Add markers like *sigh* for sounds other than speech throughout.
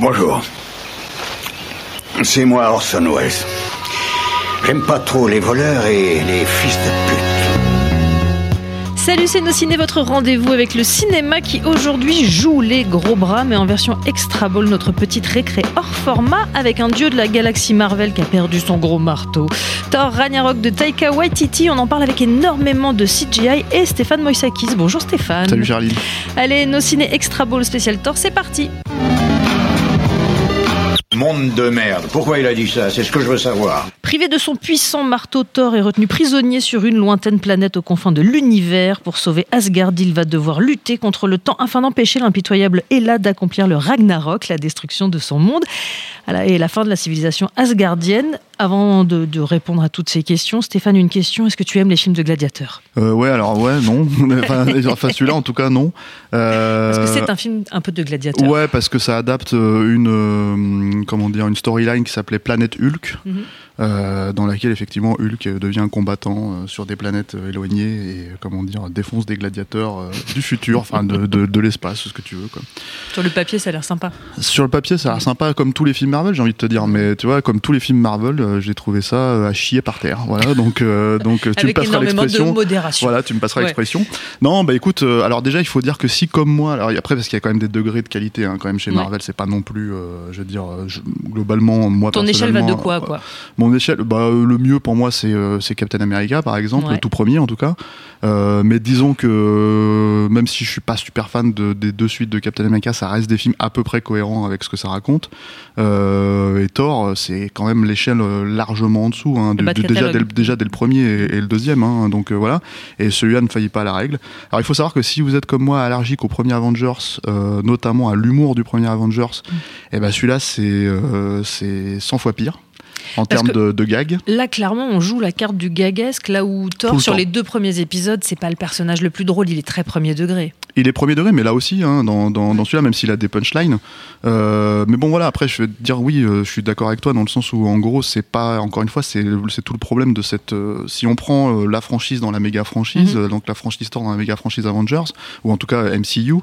Bonjour. C'est moi Orson Welles. J'aime pas trop les voleurs et les fils de pute. Salut, c'est nos ciné, votre rendez-vous avec le cinéma qui aujourd'hui joue les gros bras, mais en version extra ball, notre petite récré hors format avec un dieu de la galaxie Marvel qui a perdu son gros marteau. Thor Ragnarok de Taika Waititi, on en parle avec énormément de CGI et Stéphane Moïsakis. Bonjour Stéphane. Salut Charlie. Allez, nos ciné extra ball spécial Thor, c'est parti. Monde de merde. Pourquoi il a dit ça? C'est ce que je veux savoir. Privé de son puissant marteau, Thor est retenu prisonnier sur une lointaine planète aux confins de l'univers. Pour sauver Asgard, il va devoir lutter contre le temps afin d'empêcher l'impitoyable Hela d'accomplir le Ragnarok, la destruction de son monde et la fin de la civilisation asgardienne. Avant de, de, répondre à toutes ces questions, Stéphane, une question est-ce que tu aimes les films de gladiateurs? Euh, Ouais, alors ouais, non. *laughs* *laughs* enfin, celui-là, en tout cas, non. Euh... Parce que c'est un film un peu de gladiateurs. Ouais, parce que ça adapte une, euh, comment dire, une storyline qui s'appelait Planète Hulk. Mm -hmm. Euh, dans laquelle effectivement Hulk devient un combattant euh, sur des planètes euh, éloignées et comment dire défonce des gladiateurs du futur, enfin de, de, de l'espace, ce que tu veux. Quoi. Sur le papier, ça a l'air sympa. Sur le papier, ça a l'air sympa, comme tous les films Marvel, j'ai envie de te dire. Mais tu vois, comme tous les films Marvel, j'ai trouvé ça à chier par terre. Voilà, donc donc tu Avec me passeras l'expression. modération. Voilà, tu me passeras ouais. l'expression. Non, bah écoute, alors déjà, il faut dire que si comme moi, alors après parce qu'il y a quand même des degrés de qualité, hein, quand même chez Marvel, ouais. c'est pas non plus, je veux dire, je, globalement, moi. Ton échelle va de quoi, quoi? Mon échelle, bah le mieux pour moi, c'est euh, Captain America, par exemple, ouais. le tout premier en tout cas. Euh, mais disons que euh, même si je suis pas super fan de, des deux suites de Captain America, ça reste des films à peu près cohérents avec ce que ça raconte. Euh, et Thor, c'est quand même l'échelle largement en dessous, hein, de, de, déjà, dès le, déjà dès le premier et, et le deuxième. Hein, donc euh, voilà. Et celui-là ne faillit pas à la règle. Alors il faut savoir que si vous êtes comme moi allergique au premier Avengers, notamment à l'humour du premier Avengers, mm. et eh ben celui-là c'est c'est 100 fois pire en termes de, de gag. Là, clairement, on joue la carte du gagesque, là où Thor, sur temps. les deux premiers épisodes, c'est pas le personnage le plus drôle, il est très premier degré. Il est premier degré, mais là aussi, hein, dans, dans, dans celui-là, même s'il a des punchlines. Euh, mais bon, voilà, après, je vais te dire, oui, euh, je suis d'accord avec toi, dans le sens où, en gros, c'est pas, encore une fois, c'est tout le problème de cette. Euh, si on prend la franchise dans la méga franchise, mm -hmm. donc la franchise Thor dans la méga franchise Avengers, ou en tout cas MCU,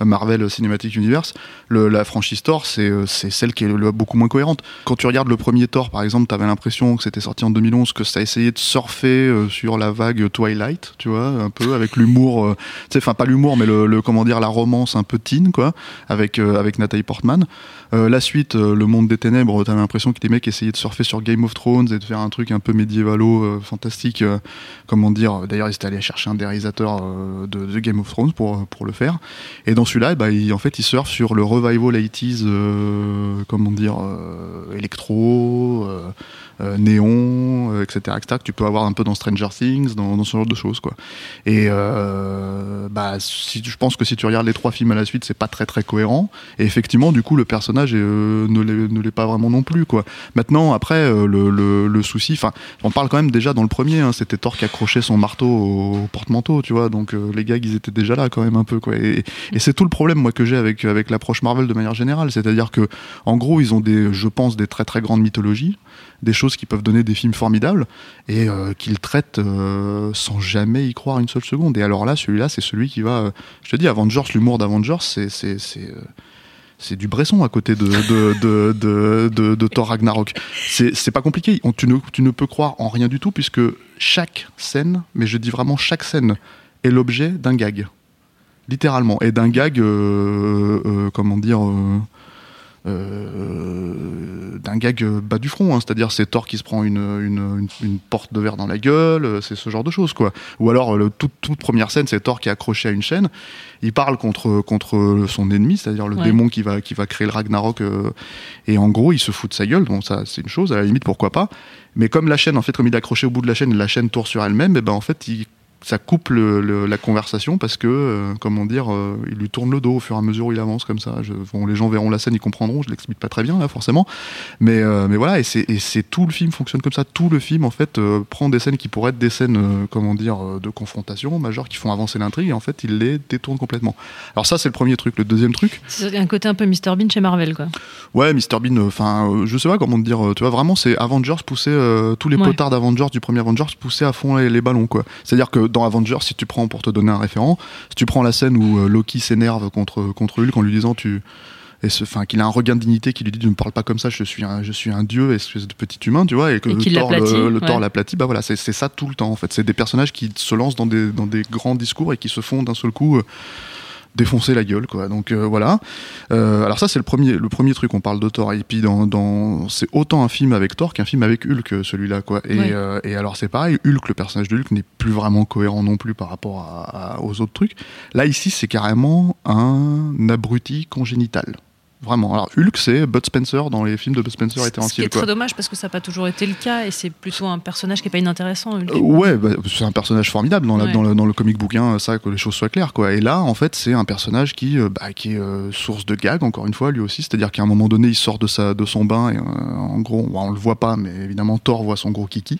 Marvel Cinematic Universe, le, la franchise Thor, c'est celle qui est le, beaucoup moins cohérente. Quand tu regardes le premier Thor, par exemple, tu avais l'impression que c'était sorti en 2011, que ça a essayé de surfer sur la vague Twilight, tu vois, un peu avec l'humour, tu sais, enfin pas l'humour, mais le, le, comment dire, la romance un peu teen, quoi, avec euh, avec Nathalie Portman. La suite, Le Monde des Ténèbres, t'avais l'impression que des mecs essayaient de surfer sur Game of Thrones et de faire un truc un peu médiévalo, fantastique, comment dire. D'ailleurs, ils étaient allés chercher un des réalisateurs de, de, Game of Thrones pour le faire. Et dans celui-là, bah, en fait, il surfe sur le revival 80s, comment dire, électro. Euh, néon, euh, etc., etc., tu peux avoir un peu dans Stranger Things, dans, ce genre de choses, quoi. Et euh, bah, je pense que si tu regardes les trois films à la suite, c'est pas très très cohérent. Et effectivement, du coup, le personnage est, euh, ne l'est pas vraiment non plus, quoi. Maintenant, après, euh, le, souci, enfin, on parle quand même déjà dans le premier, hein, c'était Thor qui accrochait son marteau au, au porte-manteau, tu vois. Donc les gars, ils étaient déjà là quand même un peu, quoi. Et, et c'est tout le problème, moi, que j'ai avec avec l'approche Marvel de manière générale, c'est-à-dire que, en gros, ils ont des, je pense, des très très grandes mythologies des choses qui peuvent donner des films formidables et euh, qu'ils traitent euh, sans jamais y croire une seule seconde. Et alors là, celui-là, c'est celui qui va. Euh, je te dis, Avengers, l'humour d'Avengers, c'est c'est du Bresson à côté de, de, Thor Ragnarok. C'est pas compliqué. Tu, ne, peux croire en rien du tout puisque chaque scène, mais je dis vraiment chaque scène, est l'objet d'un gag. Littéralement. Et d'un gag, euh, euh, comment dire, euh, euh, d'un gag bas du front, hein. c'est-à-dire c'est Thor qui se prend une, une, une, une, porte de verre dans la gueule, c'est ce genre de choses quoi. Ou alors le, toute, toute première scène, c'est Thor qui est accroché à une chaîne, il parle contre contre son ennemi, c'est-à-dire le ouais. démon qui va qui va créer le Ragnarok, euh, et en gros il se fout de sa gueule, bon ça c'est une chose, à la limite pourquoi pas, mais comme la chaîne en fait comme il est accroché au bout de la chaîne, la chaîne tourne sur elle-même, et ben en fait il ça coupe le, la conversation parce que, euh, comment dire, euh, il lui tourne le dos au fur et à mesure où il avance comme ça. Je, bon, les gens verront la scène, ils comprendront. Je l'explique pas très bien là, forcément, mais euh, mais voilà. Et c'est tout le film fonctionne comme ça. Tout le film en fait prend des scènes qui pourraient être des scènes, comment dire, de confrontation majeure qui font avancer l'intrigue et en fait il les détourne complètement. Alors ça c'est le premier truc. Le deuxième truc, c'est un côté un peu Mr Bean chez Marvel quoi. Ouais, Mr Bean. Enfin, je sais pas comment te dire. Tu vois vraiment, c'est Avengers pousser tous les potards d'Avengers du premier Avengers pousser à fond les, les ballons quoi. C'est-à-dire que dans Avengers, si tu prends, pour te donner un référent, si tu prends la scène où euh, Loki s'énerve contre, contre Hulk en lui disant tu et enfin qu'il a un regain de dignité qui lui dit ne me parle pas comme ça je suis un, je suis un dieu espèce de petit humain tu vois et que le, Thor, le, le Thor l'aplatit bah voilà c'est ça tout le temps en fait. C'est des personnages qui se lancent dans des dans des grands discours et qui se font d'un seul coup euh, défoncer la gueule quoi. Donc euh, voilà. Euh, alors ça c'est le premier le premier truc. On parle de Thor et puis dans, dans c'est autant un film avec Thor qu'un film avec Hulk celui-là quoi. Et, euh, et alors c'est pareil. Hulk le personnage de Hulk n'est plus vraiment cohérent non plus par rapport à, aux autres trucs. Là ici c'est carrément un abruti congénital Vraiment. Alors Hulk, c'est Bud Spencer dans les films de Bud Spencer était un Ce qui est très dommage parce que ça n'a pas toujours été le cas et c'est plutôt un personnage qui n'est pas inintéressant. Hulk. Euh, ouais, bah, c'est un personnage formidable dans, dans, le, dans, le, comic bouquin, ça que les choses soient claires quoi. Et là, en fait, c'est un personnage qui, euh, bah, qui est euh, source de gag encore une fois lui aussi. C'est-à-dire qu'à un moment donné, il sort de sa de son bain et en gros, on le voit pas, mais évidemment Thor voit son gros kiki.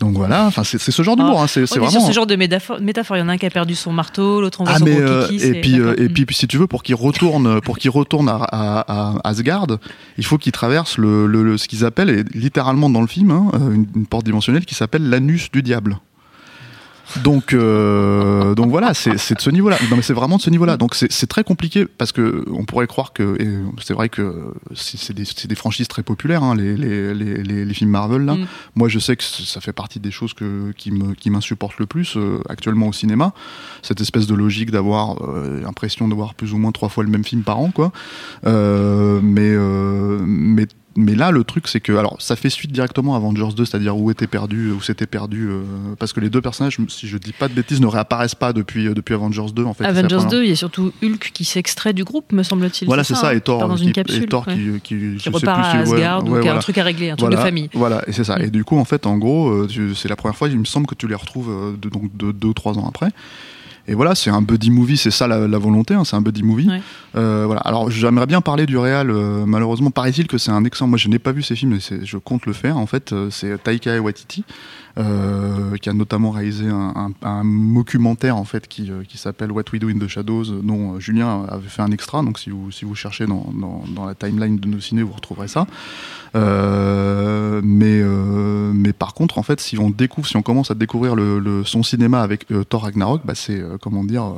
Donc voilà, enfin c'est ce genre d'humour. Ah, hein, c'est vraiment ce genre de métaphore. Il y en a un qui a perdu son marteau, l'autre on voit ah, son mais, gros kiki, et puis et puis si tu veux pour qu'il retourne pour qu'il retourne à, à, à, Asgard, il faut qu'il traverse le, le, ce qu'ils appellent littéralement dans le film hein, une, une porte dimensionnelle qui s'appelle l'anus du diable. Donc, euh, donc voilà, c'est de ce niveau-là. Non, mais c'est vraiment de ce niveau-là. Donc c'est très compliqué parce que on pourrait croire que, c'est vrai que c'est des, des, franchises très populaires, hein, les, les, les, les, films Marvel. Là, mm. moi je sais que ça fait partie des choses que, qui me qui m'insupportent le plus euh, actuellement au cinéma. Cette espèce de logique d'avoir euh, l'impression de voir plus ou moins trois fois le même film par an, quoi. Euh, mais mais mais là, le truc, c'est que, alors, ça fait suite directement à Avengers 2, c'est-à-dire où était perdu, où c'était perdu, euh, parce que les deux personnages, si je dis pas de bêtises, ne réapparaissent pas depuis, euh, depuis Avengers 2, en fait. Avengers 2, il y a surtout Hulk qui s'extrait du groupe, me semble-t-il. Voilà, c'est ça, hein, et Thor, dans qui, une capsule, et Thor qui, qui, qui repart à Asgard, ou qui a un truc à régler, un truc de famille. Voilà, et c'est ça. Et du coup, en fait, en gros, euh, c'est la première fois, il me semble que tu les retrouves de, donc de deux trois ans après. Et voilà, c'est un buddy movie, c'est ça la, volonté, hein, c'est un buddy movie. Euh, voilà. Alors j'aimerais bien parler du réal. Euh, malheureusement, paraît-il que c'est un excellent. Moi, je n'ai pas vu ces films, mais je compte le faire. En fait, euh, c'est Taika Waititi euh, qui a notamment réalisé un, un, documentaire en fait qui, qui s'appelle What We Do in the Shadows, dont Julien avait fait un extra. Donc si vous si vous cherchez dans, dans, la timeline de nos ciné, vous retrouverez ça. Euh, mais, euh, mais par contre, en fait, si on découvre, si on commence à découvrir le, son cinéma avec euh, Thor Ragnarok, bah c'est comment dire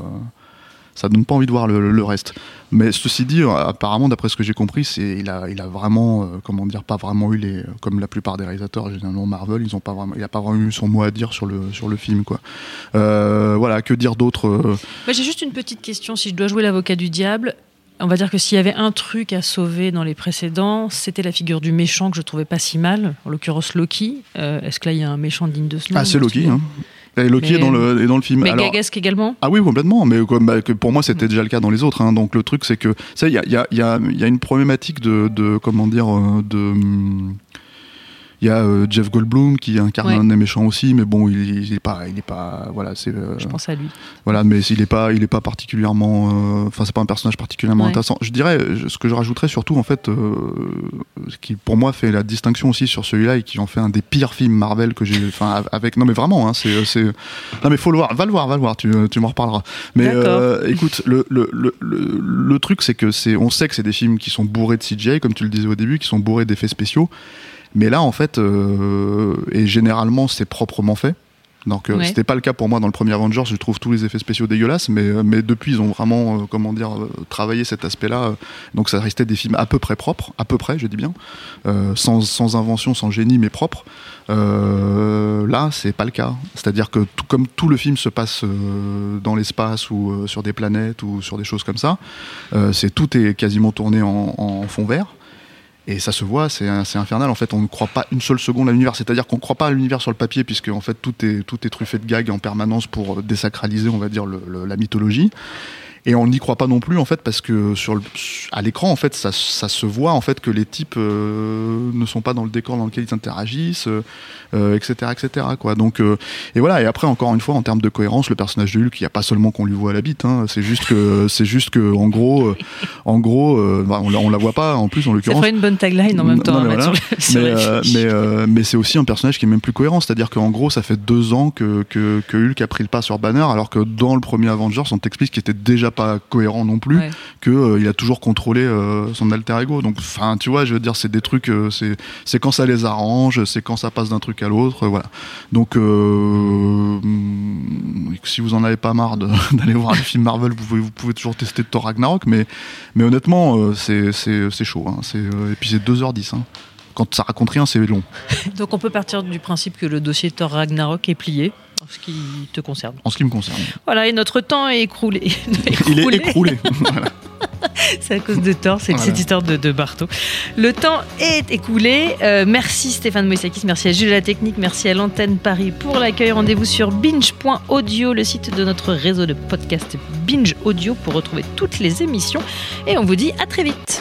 ça donne pas envie de voir le, le, reste. Mais ceci dit, apparemment, d'après ce que j'ai compris, c'est il a, il a vraiment, euh, comment dire, pas vraiment eu les, comme la plupart des réalisateurs, généralement Marvel, ils ont pas vraiment, il a pas vraiment eu son mot à dire sur le sur le film, quoi. Euh, voilà, que dire d'autre J'ai juste une petite question. Si je dois jouer l'avocat du diable, on va dire que s'il y avait un truc à sauver dans les précédents, c'était la figure du méchant que je trouvais pas si mal, en l'occurrence Loki. Euh, est-ce que là il y a un méchant digne de ce nom Ah, c'est Loki. Hein. Et Loki est, dans le, est dans le film. Mais Alors, également? Ah oui, complètement. Mais comme, bah, que pour moi, c'était déjà le cas dans les autres. Hein. Donc le truc, c'est que il y a, y, a, y a, une problématique de, de comment dire, euh, de il y a euh, Jeff Goldblum qui incarne un des méchants aussi, mais bon, il, il est pas, il est pas, voilà, c'est. Euh, je pense à lui. Voilà, mais il est pas, il est pas particulièrement, euh, enfin, c'est pas un personnage particulièrement intéressant. Je dirais, ce que je rajouterais surtout, en fait, ce qui pour moi fait la distinction aussi sur celui-là et qui en fait un des pires films Marvel que j'ai, enfin, avec, non mais vraiment, hein, c'est, c'est, non mais faut le voir, va le voir, va le voir, tu, tu m'en reparleras. Mais écoute, le, le, le, le truc, c'est que c'est, on sait que c'est des films qui sont bourrés de CGI, comme tu le disais au début, qui sont bourrés d'effets spéciaux. Mais là, en fait, euh, et généralement, c'est proprement fait. Donc euh, c'était pas le cas pour moi dans le premier Avengers, je trouve tous les effets spéciaux dégueulasses, mais, euh, mais depuis ils ont vraiment, comment dire, travaillé cet aspect-là. donc ça restait des films à peu près propres, à peu près, je dis bien, sans, sans, invention, sans génie, mais propres. là, c'est pas le cas. C'est-à-dire que tout, comme tout le film se passe dans l'espace ou sur des planètes ou sur des choses comme ça, c'est tout est quasiment tourné en, en fond vert. Et ça se voit, c'est infernal. En fait, on ne croit pas une seule seconde à l'univers. C'est-à-dire qu'on ne croit pas à l'univers sur le papier, puisque en fait tout est tout est truffé de gags en permanence pour désacraliser, on va dire, le, la mythologie. Et on n'y croit pas non plus en fait parce que sur le, à l'écran en fait ça, ça, se voit en fait que les types euh, ne sont pas dans le décor dans lequel ils interagissent, etc., etc. Quoi. Donc et voilà. Et après encore une fois en termes de cohérence, le personnage de Hulk, il n'y a pas seulement qu'on lui voit à la bite. Hein, c'est juste que *laughs* c'est juste que en gros, en gros, bah, on, la, on la voit pas en plus en l'occurrence. Ça ferait une bonne tagline en même temps. mais, mais, mais, c'est aussi un personnage qui est même plus cohérent. C'est-à-dire qu'en gros, ça fait deux ans que, que, que, Hulk a pris le pas sur Banner, alors que dans le premier Avengers, on t'explique qu'il était déjà pas cohérent non plus, que qu'il euh, a toujours contrôlé euh, son alter ego. Donc, enfin, tu vois, je veux dire, c'est des trucs, euh, c'est quand ça les arrange, c'est quand ça passe d'un truc à l'autre, voilà. Donc, si vous en avez pas marre *laughs* d'aller voir les films Marvel, vous pouvez, vous pouvez toujours tester Thor Ragnarok, mais, mais honnêtement, c'est chaud. Hein. et puis c'est 2h10. Hein quand ça raconte rien, c'est long. *laughs* Donc on peut partir du principe que le dossier Thor Ragnarok est plié. En ce qui te concerne. En ce qui me concerne. Voilà, et notre temps est écroulé. *laughs* Il est écroulé. *laughs* C'est à cause de Thor, c'est cette histoire de, de Barto. Le temps est écoulé. Euh, merci Stéphane Moïsakis, merci à Jules La Technique, merci à l'antenne Paris pour l'accueil. Rendez-vous sur binge.audio, le site de notre réseau de podcast Binge Audio pour retrouver toutes les émissions. Et on vous dit à très vite.